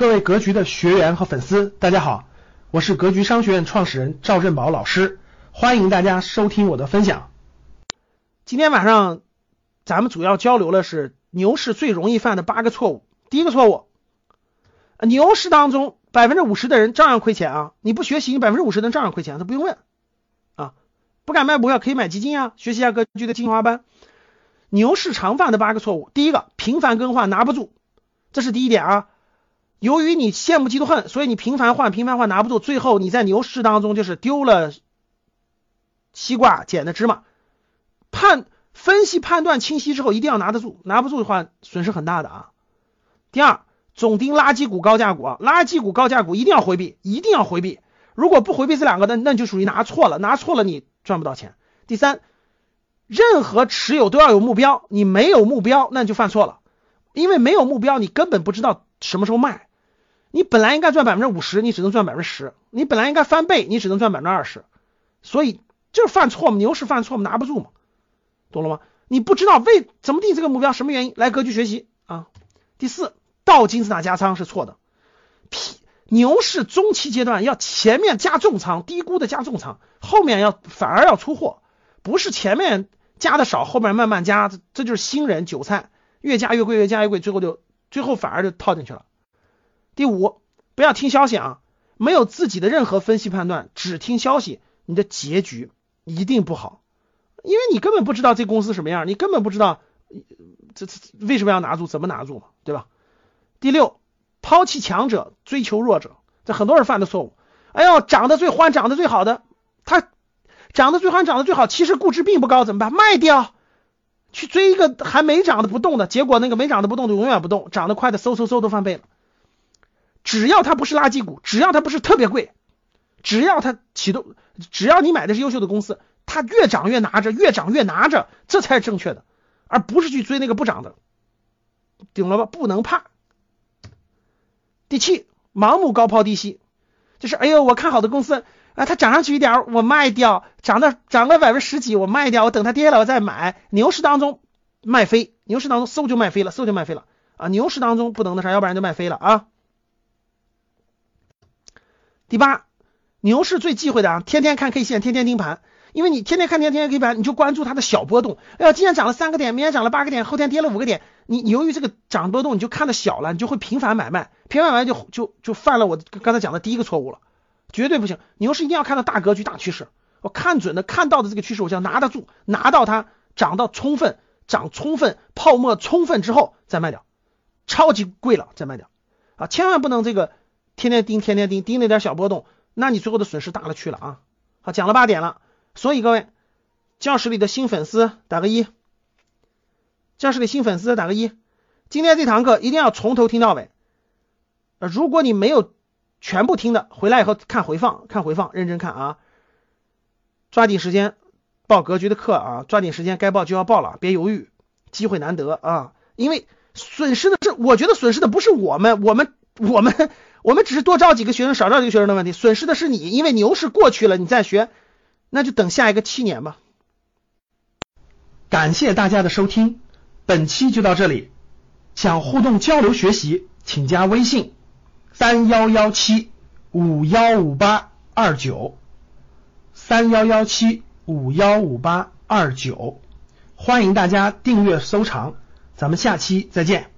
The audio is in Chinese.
各位格局的学员和粉丝，大家好，我是格局商学院创始人赵振宝老师，欢迎大家收听我的分享。今天晚上咱们主要交流的是牛市最容易犯的八个错误。第一个错误，牛市当中百分之五十的人照样亏钱啊！你不学习，你百分之五十的照样亏钱，他不用问啊。不敢卖股票可以买基金啊，学习一下格局的精华班。牛市常犯的八个错误，第一个频繁更换拿不住，这是第一点啊。由于你羡慕嫉妒恨，所以你频繁换频繁换拿不住，最后你在牛市当中就是丢了西瓜捡的芝麻。判分析判断清晰之后，一定要拿得住，拿不住的话损失很大的啊。第二，总盯垃圾股、高价股啊，垃圾股、高价股一定要回避，一定要回避。如果不回避这两个，那那就属于拿错了，拿错了你赚不到钱。第三，任何持有都要有目标，你没有目标那就犯错了，因为没有目标，你根本不知道什么时候卖。你本来应该赚百分之五十，你只能赚百分之十；你本来应该翻倍，你只能赚百分之二十。所以就是犯错嘛，牛市犯错嘛，拿不住嘛，懂了吗？你不知道为怎么定这个目标，什么原因？来格局学习啊。第四。倒金字塔加仓是错的，牛市中期阶段要前面加重仓，低估的加重仓，后面要反而要出货，不是前面加的少，后面慢慢加，这就是新人韭菜，越加越贵，越加越贵，最后就最后反而就套进去了。第五，不要听消息啊，没有自己的任何分析判断，只听消息，你的结局一定不好，因为你根本不知道这公司什么样，你根本不知道这这为什么要拿住，怎么拿住嘛，对吧？第六，抛弃强者，追求弱者，这很多人犯的错误。哎呦，涨得最欢，涨得最好的，他涨得最欢，涨得最好，其实估值并不高，怎么办？卖掉，去追一个还没涨的不动的，结果那个没涨的不动的永远不动，涨得快的嗖嗖嗖都翻倍了。只要它不是垃圾股，只要它不是特别贵，只要它启动，只要你买的是优秀的公司，它越涨越拿着，越涨越拿着，这才是正确的，而不是去追那个不涨的，顶了吧？不能怕。第七，盲目高抛低吸，就是哎呦，我看好的公司啊，它涨上去一点我卖掉，涨到涨个百分之十几我卖掉，我等它跌了我再买。牛市当中卖飞，牛市当中嗖就卖飞了，嗖就卖飞了啊！牛市当中不能那啥，要不然就卖飞了啊。第八，牛市最忌讳的啊，天天看 K 线，天天盯盘。因为你天天看天天 K 盘，你就关注它的小波动。哎呀，今天涨了三个点，明天涨了八个点，后天跌了五个点。你由于这个涨波动，你就看的小了，你就会频繁买卖，频繁买卖就就就犯了我刚才讲的第一个错误了，绝对不行。牛市一定要看到大格局、大趋势，我看准的、看到的这个趋势，我就要拿得住，拿到它涨到充分、涨充分、泡沫充分之后再卖掉，超级贵了再卖掉啊！千万不能这个天天盯、天天盯，盯那点小波动，那你最后的损失大了去了啊！好，讲了八点了。所以各位，教室里的新粉丝打个一，教室里新粉丝打个一。今天这堂课一定要从头听到尾。呃，如果你没有全部听的，回来以后看回放，看回放，认真看啊。抓紧时间报格局的课啊，抓紧时间该报就要报了，别犹豫，机会难得啊。因为损失的是，我觉得损失的不是我们，我们我们我们只是多招几个学生，少招几个学生的问题，损失的是你，因为牛市过去了，你再学。那就等下一个七年吧。感谢大家的收听，本期就到这里。想互动交流学习，请加微信三幺幺七五幺五八二九三幺幺七五幺五八二九，欢迎大家订阅收藏，咱们下期再见。